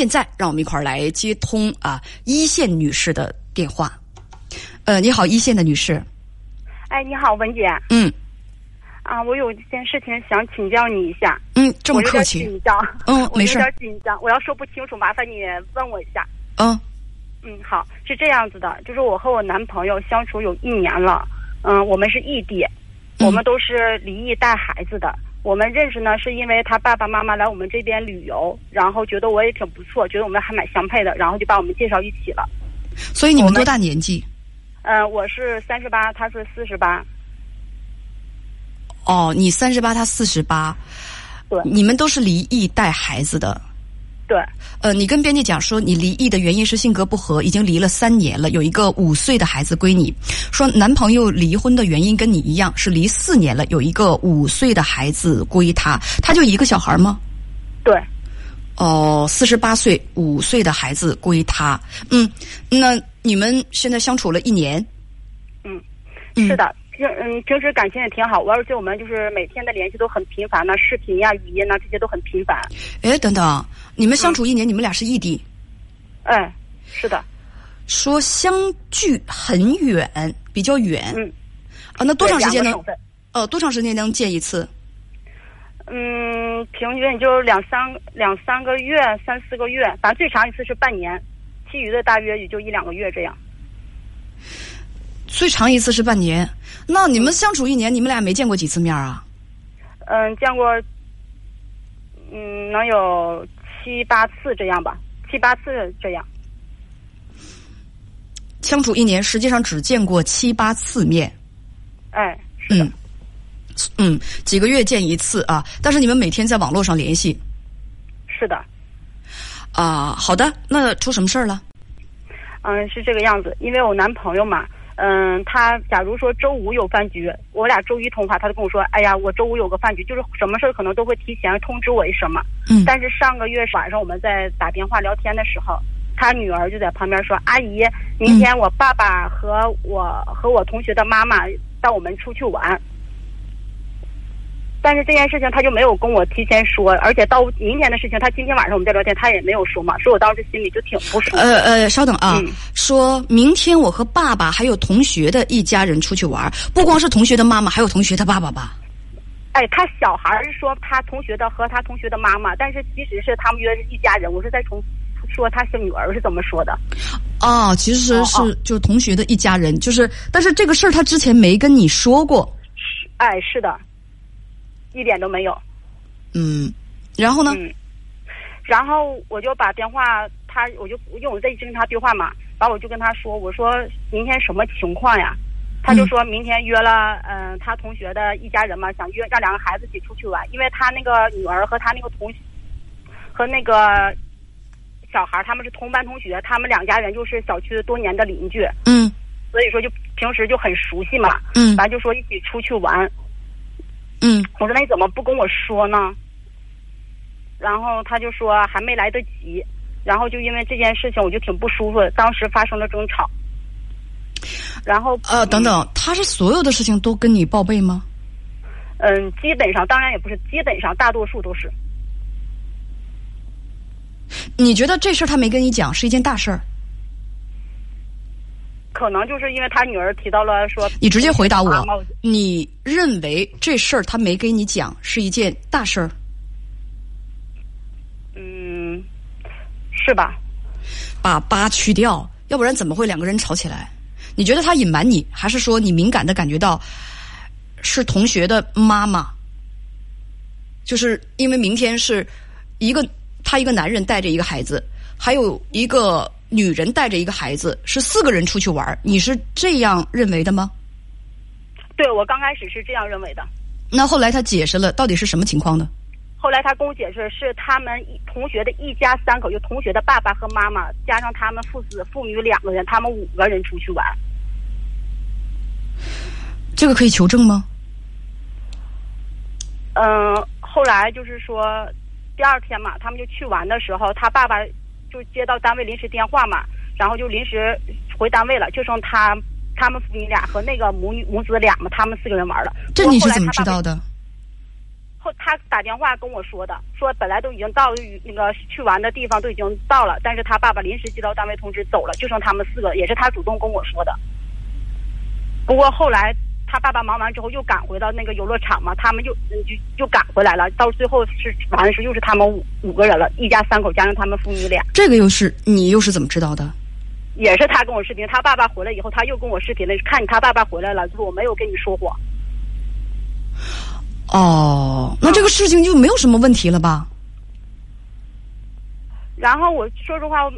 现在让我们一块儿来接通啊一线女士的电话。呃，你好，一线的女士。哎，你好，文姐。嗯啊，我有一件事情想请教你一下。嗯，这么客气。紧张。嗯 没事有点紧张，我要说不清楚，麻烦你问我一下。嗯嗯，好，是这样子的，就是我和我男朋友相处有一年了，嗯，我们是异地，嗯我们都是离异带孩子的。我们认识呢，是因为他爸爸妈妈来我们这边旅游，然后觉得我也挺不错，觉得我们还蛮相配的，然后就把我们介绍一起了。所以你们多大年纪？嗯，我是三十八，他是四十八，哦，你三十八，他四十八，对你们都是离异带孩子的。对，呃，你跟编辑讲说，你离异的原因是性格不合，已经离了三年了，有一个五岁的孩子归你。说男朋友离婚的原因跟你一样，是离四年了，有一个五岁的孩子归他，他就一个小孩吗？对，哦，四十八岁，五岁的孩子归他。嗯，那你们现在相处了一年，嗯，嗯是的，平嗯平时感情也挺好，而且我们就是每天的联系都很频繁呢，视频呀、语音呐这些都很频繁。哎，等等，你们相处一年，你们俩是异地，嗯，是的，说相距很远，比较远。嗯，啊，那多长时间能呃，多长时间能见一次？嗯，平均也就两三两三个月、三四个月，反正最长一次是半年，其余的大约也就一两个月这样。最长一次是半年。那你们相处一年，你们俩没见过几次面啊？嗯，见过，嗯，能有七八次这样吧，七八次这样。相处一年，实际上只见过七八次面。哎，是的，嗯嗯，几个月见一次啊。但是你们每天在网络上联系是的。啊。好的，那出什么事儿了？嗯，是这个样子，因为我男朋友嘛，嗯，他假如说周五有饭局，我俩周一通话，他就跟我说，哎呀，我周五有个饭局，就是什么事儿可能都会提前通知我一声嘛。嗯但是上个月晚上我们在打电话聊天的时候，他女儿就在旁边说，阿姨，明天我爸爸和我和我同学的妈妈带我们出去玩。但是这件事情他就没有跟我提前说，而且到明天的事情，他今天晚上我们在聊天，他也没有说嘛，所以我当时心里就挺不舒服。呃呃，稍等啊，嗯说明天我和爸爸还有同学的一家人出去玩，不光是同学的妈妈，还有同学的爸爸吧？哎，他小孩儿是说他同学的和他同学的妈妈，但是其实是他们约是一家人。我是在从说他是女儿是怎么说的？哦，其实哦是就是同学的一家人，就是但是这个事儿他之前没跟你说过，哎，是的，一点都没有。嗯，然后呢？嗯，然后我就把电话，他我就因为我在一直跟他对话嘛，然后我就跟他说，我说明天什么情况呀？他就说明天约了，嗯、他同学的一家人嘛，想约让两个孩子一起出去玩，因为他那个女儿和他那个同和那个小孩儿他们是同班同学，他们两家人就是小区多年的邻居，嗯所以说就平时就很熟悉嘛，嗯反正就说一起出去玩。嗯我说那你怎么不跟我说呢？然后他就说还没来得及，然后就因为这件事情我就挺不舒服的，当时发生了争吵。然后呃，等，等，他是所有的事情都跟你报备吗？嗯，基本上当然也不是，基本上大多数都是。你觉得这事儿他没跟你讲是一件大事儿？可能就是因为他女儿提到了说，你直接回答我你认为这事儿他没给你讲是一件大事儿？嗯，是吧？把“八”去掉，要不然怎么会两个人吵起来？你觉得他隐瞒你，还是说你敏感的感觉到是同学的妈妈？就是因为明天是一个他一个男人带着一个孩子，还有一个女人带着一个孩子，是四个人出去玩儿，你是这样认为的吗？对我刚开始是这样认为的，那后来他解释了，到底是什么情况呢？后来他跟我解释是他们一同学的一家三口，就同学的爸爸和妈妈，加上他们父子父女两个人，他们五个人出去玩。这个可以求证吗？嗯，后来就是说，第二天嘛，他们就去玩的时候，他爸爸就接到单位临时电话嘛，然后就临时回单位了，就剩他他们父女俩和那个母女母子俩嘛，他们四个人玩了。这你是怎么知道的？后后他打电话跟我说的，说本来都已经到那个去玩的地方都已经到了，但是他爸爸临时接到单位通知走了，就剩他们四个，也是他主动跟我说的。不过后来他爸爸忙完之后又赶回到那个游乐场嘛，他们又就又赶回来了，到最后是完的时候又是他们五五个人了，一家三口加上他们父女俩。这个又是你又是怎么知道的？也是他跟我视频，他爸爸回来以后，他又跟我视频了，看你他爸爸回来了，就是我没有跟你说谎。哦，那这个事情就没有什么问题了吧？然后我说实话，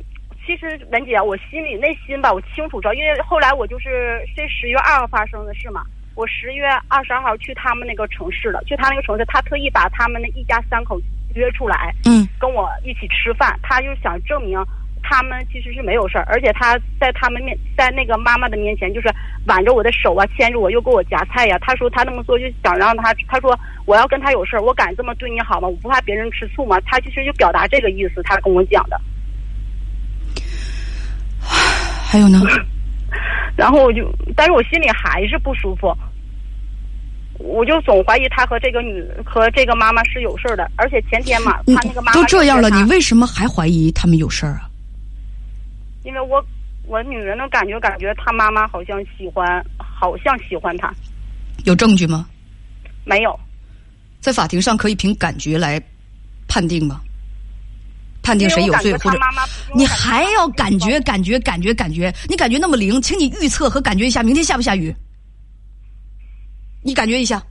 其实文姐，我心里内心吧，我清楚知道，因为后来我就是这十月二号发生的事嘛，我十月二十二号去他们那个城市了，去他那个城市，他特意把他们那一家三口约出来，嗯，跟我一起吃饭，他就想证明。他们其实是没有事儿，而且他在他们面，在那个妈妈的面前，就是挽着我的手啊，牵着我，又给我夹菜呀。他说他那么做就想让他，他说我要跟他有事儿，我敢这么对你好吗？我不怕别人吃醋吗？他其实就表达这个意思，他跟我讲的。还有呢？然后我就，但是我心里还是不舒服，我就总怀疑他和这个女和这个妈妈是有事儿的，而且前天嘛，他那个妈妈都这样了，你为什么还怀疑他们有事儿啊？因为我我女人的感觉，感觉他妈妈好像喜欢，好像喜欢他。有证据吗？没有。在法庭上可以凭感觉来判定吗？判定谁有罪或者？你还要感觉感觉感觉感觉？你感觉那么灵，请你预测和感觉一下，明天下不下雨？你感觉一下，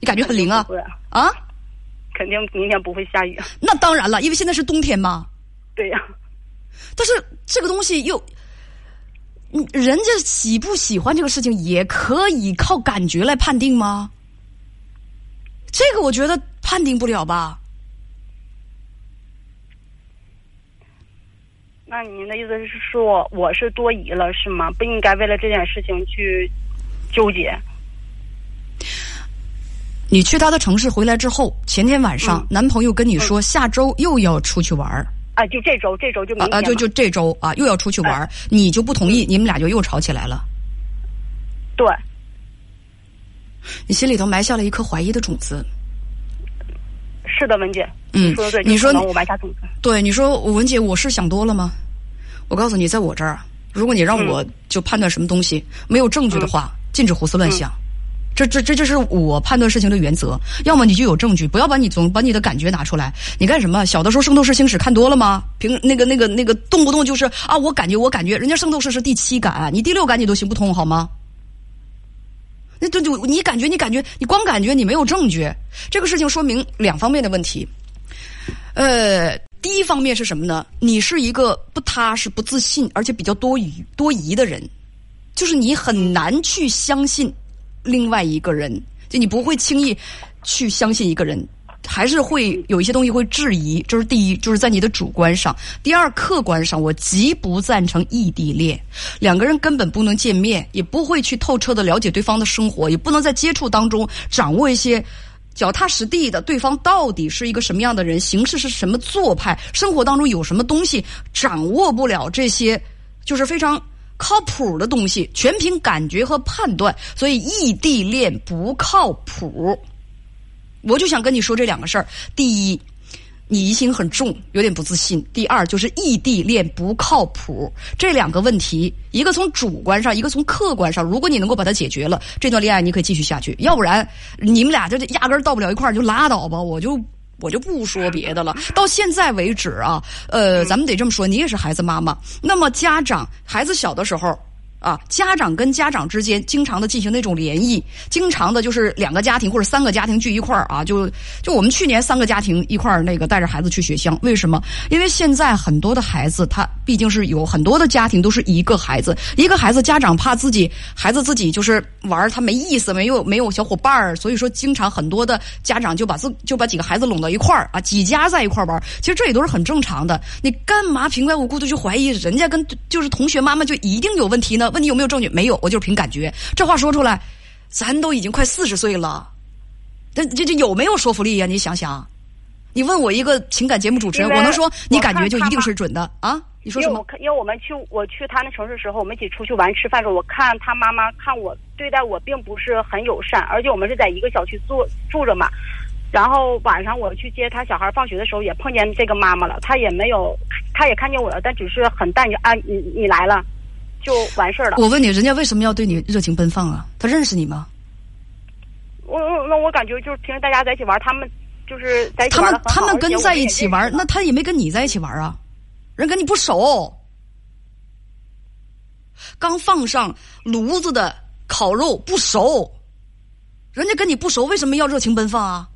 你感觉很灵啊？啊？肯定明天不会下雨。那当然了，因为现在是冬天嘛。对呀。但是这个东西又，人家喜不喜欢这个事情也可以靠感觉来判定吗？这个我觉得判定不了吧。那您的意思是说我是多疑了是吗？不应该为了这件事情去纠结。你去他的城市回来之后，前天晚上男朋友跟你说下周又要出去玩儿。啊，就这周，这周就啊啊，就就这周啊，又要出去玩你就不同意，你们俩就又吵起来了。对，你心里头埋下了一颗怀疑的种子。是的，文姐，嗯，说的对，你说我埋下种子。对，你说文姐，我是想多了吗？我告诉你，在我这儿，如果你让我就判断什么东西没有证据的话，禁止胡思乱想。这这这就是我判断事情的原则，要么你就有证据，不要把你总把你的感觉拿出来。你干什么？小的时候《圣斗士星矢》看多了吗？凭那个那个那个动不动就是啊，我感觉我感觉，人家《圣斗士》是第七感，你第六感你都行不通好吗？那这就你感觉你感觉你光感觉你没有证据，这个事情说明两方面的问题。呃，第一方面是什么呢？你是一个不踏实、不自信，而且比较多疑多疑的人，就是你很难去相信。另外一个人，就你不会轻易去相信一个人，还是会有一些东西会质疑。这是第一，就是在你的主观上；第二，客观上，我极不赞成异地恋。两个人根本不能见面，也不会去透彻的了解对方的生活，也不能在接触当中掌握一些脚踏实地的对方到底是一个什么样的人，行事是什么做派，生活当中有什么东西，掌握不了这些，就是非常。靠谱的东西全凭感觉和判断，所以异地恋不靠谱。我就想跟你说这两个事儿：第一，你疑心很重，有点不自信；第二，就是异地恋不靠谱。这两个问题，一个从主观上，一个从客观上，如果你能够把它解决了，这段恋爱你可以继续下去；要不然，你们俩就压根儿到不了一块儿，就拉倒吧。我就。我就不说别的了。到现在为止啊，呃，咱们得这么说，你也是孩子妈妈。那么家长，孩子小的时候。啊，家长跟家长之间经常的进行那种联谊，经常的就是两个家庭或者三个家庭聚一块儿啊，就就我们去年三个家庭一块儿那个带着孩子去雪乡，为什么？因为现在很多的孩子他毕竟是有很多的家庭都是一个孩子，一个孩子家长怕自己孩子自己就是玩他没意思，没有没有小伙伴儿，所以说经常很多的家长就把自就把几个孩子拢到一块儿啊，几家在一块儿玩，其实这也都是很正常的。你干嘛平白无故的去怀疑人家跟就是同学妈妈就一定有问题呢？问你有没有证据？没有，我就是凭感觉。这话说出来，咱都已经快四十岁了，这这这有没有说服力呀？你想想，你问我一个情感节目主持人，我能说你感觉就一定是准的啊？你说什么？因为我们去我去他那城市时候，我们一起出去玩吃饭时候，我看他妈妈看我对待我并不是很友善，而且我们是在一个小区住住着嘛。然后晚上我去接他小孩放学的时候，也碰见这个妈妈了，他也没有，他也看见我了，但只是很淡，就啊，你你来了，就完事儿了。我问你，人家为什么要对你热情奔放啊？他认识你吗？我我那我感觉就是平时大家在一起玩，他们就是在一起他们他们跟在一起玩，那他也没跟你在一起玩啊，人跟你不熟。刚放上炉子的烤肉不熟，人家跟你不熟，为什么要热情奔放啊？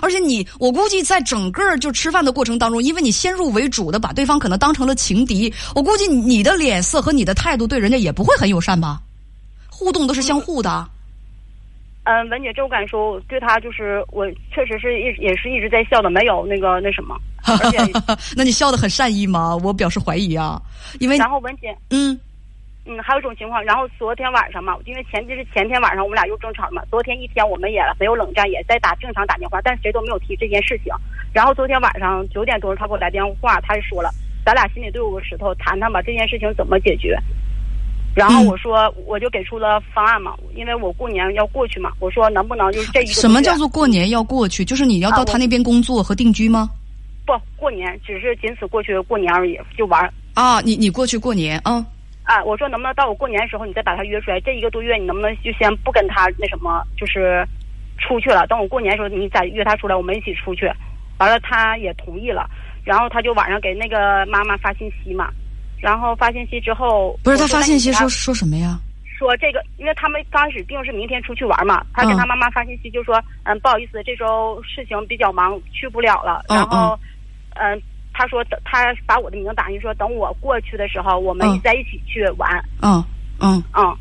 而且你，我估计在整个就吃饭的过程当中，因为你先入为主的把对方可能当成了情敌，我估计你的脸色和你的态度对人家也不会很友善吧？互动都是相互的。嗯，文姐，这我敢说，我对他就是我确实是一也是一直在笑的，没有那个那什么，而且那你笑的很善意吗？我表示怀疑啊，因为然后文姐，嗯嗯，还有一种情况，然后昨天晚上嘛，因为前就是前天晚上我们俩又争吵了嘛，昨天一天我们也没有冷战，也在打正常打电话，但是谁都没有提这件事情。然后昨天晚上九点多他给我来电话，他就说了，咱俩心里都有个石头，谈谈吧，这件事情怎么解决。然后嗯我说，我就给出了方案嘛，因为我过年要过去嘛，我说能不能就是这一个什么叫做过年要过去？就是你要到他那边工作和定居吗？不过年，只是仅此过去过年而已，就玩。啊，你你过去过年啊？啊，我说能不能到我过年的时候，你再把他约出来？这一个多月，你能不能就先不跟他那什么，就是出去了？等我过年的时候，你再约他出来，我们一起出去。完了，他也同意了，然后他就晚上给那个妈妈发信息嘛，然后发信息之后，不是他发信息说说什么呀？说这个，因为他们刚开始定是明天出去玩嘛，他跟嗯他妈妈发信息就说，嗯，不好意思，这周事情比较忙，去不了了。嗯然后，嗯，他说等他把我的名字打进，说等我过去的时候，我们嗯在一起去玩。嗯嗯嗯，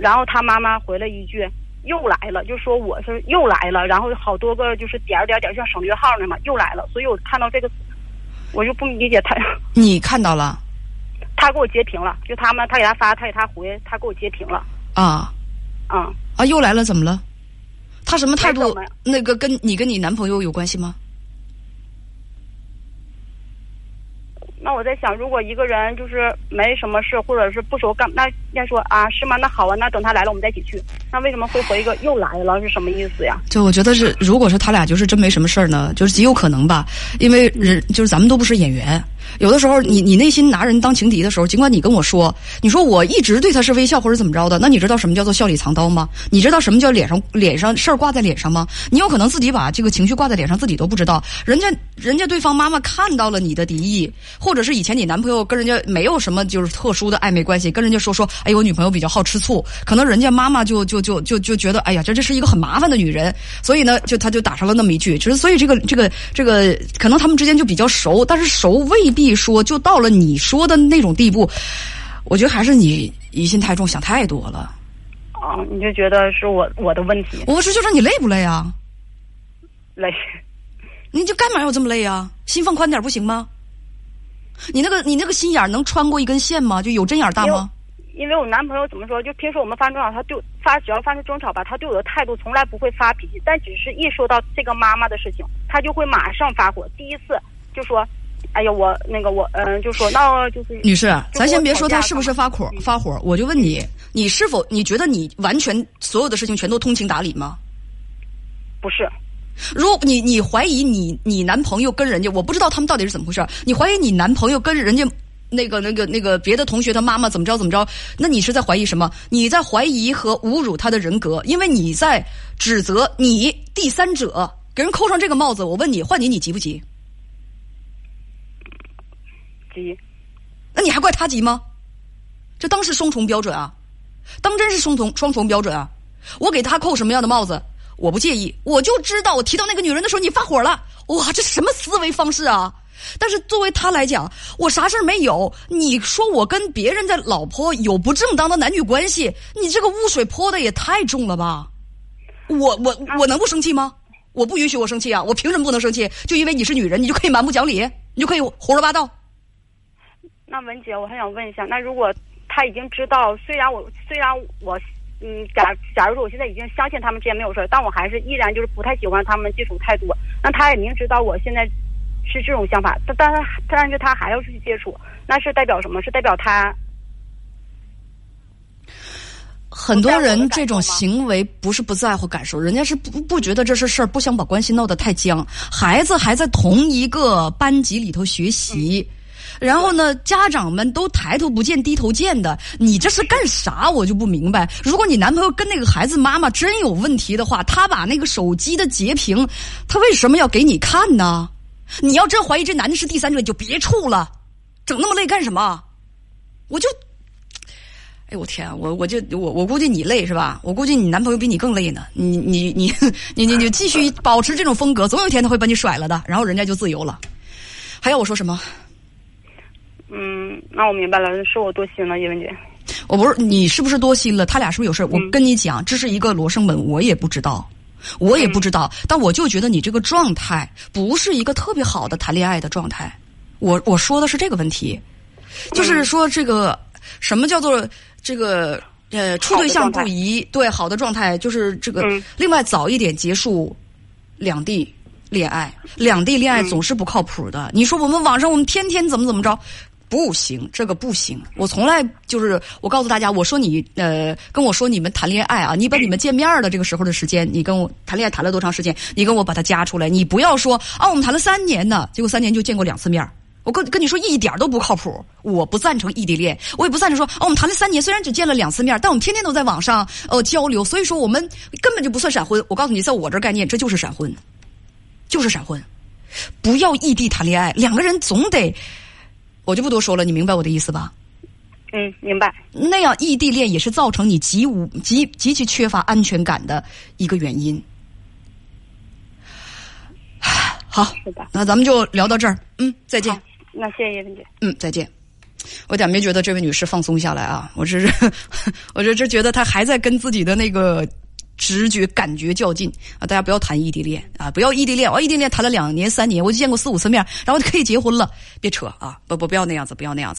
然后他妈妈回了一句。又来了，就说我是又来了，然后好多个就是点儿点儿点儿，像省略号呢嘛，又来了。所以我看到这个，我就不理解他，你看到了他给我截屏了，就他们他给他发，他给他回，他给我截屏了，啊嗯。啊，又来了，怎么了？他什么态度？那个跟你跟你男朋友有关系吗？那我在想，如果一个人就是没什么事，或者是不熟干，那先说啊，是吗？那好啊，那等他来了，我们再一起去。那为什么会回一个又来了？是什么意思呀？就我觉得是，如果是他俩就是真没什么事儿呢，就是极有可能吧，因为人就是咱们都不是演员，有的时候你你内心拿人当情敌的时候，尽管你跟我说，你说我一直对他是微笑或者怎么着的，那你知道什么叫做笑里藏刀吗？你知道什么叫脸上脸上事儿挂在脸上吗？你有可能自己把这个情绪挂在脸上，自己都不知道，人家人家对方妈妈看到了你的敌意，或者是以前你男朋友跟人家没有什么就是特殊的暧昧关系，跟人家说说，哎，我女朋友比较好吃醋，可能人家妈妈就就就就就觉得，哎呀，这这是一个很麻烦的女人，所以呢，就他就打上了那么一句，就是所以这个这个这个，可能他们之间就比较熟，但是熟未必说就到了你说的那种地步。我觉得还是你疑心太重，想太多了。啊，你就觉得是我我的问题我是就说你累不累啊？累？你就干嘛要这么累啊？心放宽点不行吗？你那个你那个心眼儿能穿过一根线吗？就有针眼儿大吗？因为我男朋友怎么说？就平时我们发生争吵，他对发只要发生争吵吧，他对我的态度从来不会发脾气，但只是一说到这个妈妈的事情，他就会马上发火。第一次就说：“哎呀，我那个我嗯、就说那就是女士，咱先别说他是不是发火嗯发火，我就问你，你是否你觉得你完全所有的事情全都通情达理吗？不是如果你你怀疑你你男朋友跟人家，我不知道他们到底是怎么回事儿，你怀疑你男朋友跟人家那个那个那个别的同学他妈妈怎么着怎么着，那你是在怀疑什么？你在怀疑和侮辱他的人格，因为你在指责你第三者给人扣上这个帽子。我问你，换你你急不急？急，那你还怪他急吗？这当是双重标准啊，当真是双重双重标准啊！我给他扣什么样的帽子，我不介意，我就知道我提到那个女人的时候你发火了，哇，这什么思维方式啊！但是作为他来讲，我啥事儿没有，你说我跟别人的老婆有不正当的男女关系，你这个污水泼的也太重了吧！我我我能不生气吗？我不允许我生气啊！我凭什么不能生气？就因为你是女人，你就可以蛮不讲理，你就可以胡说八道？那文姐，我还想问一下，那如果他已经知道，虽然我虽然我嗯，假假如说我现在已经相信他们之间没有事儿，但我还是依然就是不太喜欢他们接触太多。那他也明知道我现在是这种想法，但但是但是他还要去接触，那是代表什么？是代表他很多人这种行为不是不在乎感受，人家是不不觉得这是事儿，不想把关系闹得太僵。孩子还在同一个班级里头学习，然后呢，家长们都抬头不见低头见的，你这是干啥？我就不明白。如果你男朋友跟那个孩子妈妈真有问题的话，他把那个手机的截屏，他为什么要给你看呢？你要真怀疑这男的是第三者，你就别处了，整那么累干什么？我就。哎，我天啊！我我就我我估计你累是吧？我估计你男朋友比你更累呢。你你你你你你继续保持这种风格，总有一天他会把你甩了的，然后人家就自由了。还要我说什么？嗯，那我明白了，是我多心了，叶文姐。我不是你是不是多心了？他俩是不是有事我跟你讲，这是一个罗生门，我也不知道，我也不知道。但我就觉得你这个状态不是一个特别好的谈恋爱的状态。我我说的是这个问题，就是说这个什么叫做。这个呃，处对象不宜，对好的状态就是这个。另外，早一点结束两地恋爱，两地恋爱总是不靠谱的。你说我们网上我们天天怎么怎么着，不行，这个不行。我从来就是我告诉大家，我说你呃跟我说你们谈恋爱啊，你把你们见面的这个时候的时间，你跟我谈恋爱谈了多长时间，你跟我把它加出来。你不要说啊，我们谈了三年呢，结果三年就见过两次面。我跟跟你说一点都不靠谱，我不赞成异地恋，我也不赞成说哦，我们谈了三年，虽然只见了两次面，但我们天天都在网上呃交流，所以说我们根本就不算闪婚。我告诉你，在我这概念，这就是闪婚，就是闪婚。不要异地谈恋爱，两个人总得，我就不多说了，你明白我的意思吧？嗯，明白。那样异地恋也是造成你极无极极其缺乏安全感的一个原因。好，那咱们就聊到这儿，嗯，再见。那谢谢叶芬姐。嗯，再见。我点没觉得这位女士放松下来啊，我只是，我这这觉得她还在跟自己的那个直觉感觉较劲啊！大家不要谈异地恋啊，不要异地恋，我异地恋谈了两年三年，我就见过四五次面，然后就可以结婚了，别扯啊！不不，不要那样子，不要那样子。